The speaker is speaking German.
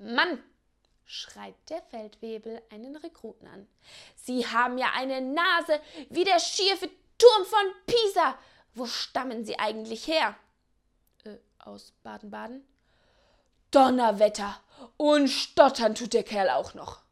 Mann, schreit der Feldwebel einen Rekruten an. Sie haben ja eine Nase wie der schiefe Turm von Pisa. Wo stammen Sie eigentlich her? Äh, aus Baden-Baden. Donnerwetter! Und stottern tut der Kerl auch noch.